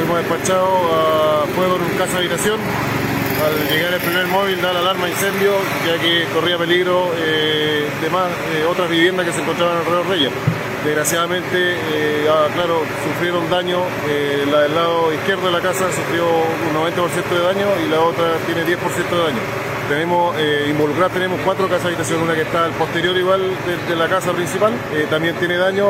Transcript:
fuimos despachados a ah, fuego en un casa habitación. Al llegar el primer móvil da la alarma de incendio, ya que corría peligro eh, de más eh, otras viviendas que se encontraban alrededor de ella. Desgraciadamente, eh, ah, claro, sufrieron daño, eh, la del lado izquierdo de la casa sufrió un 90% de daño y la otra tiene 10% de daño. Tenemos eh, involucradas tenemos cuatro casas de habitación, una que está al posterior igual de, de la casa principal, eh, también tiene daño,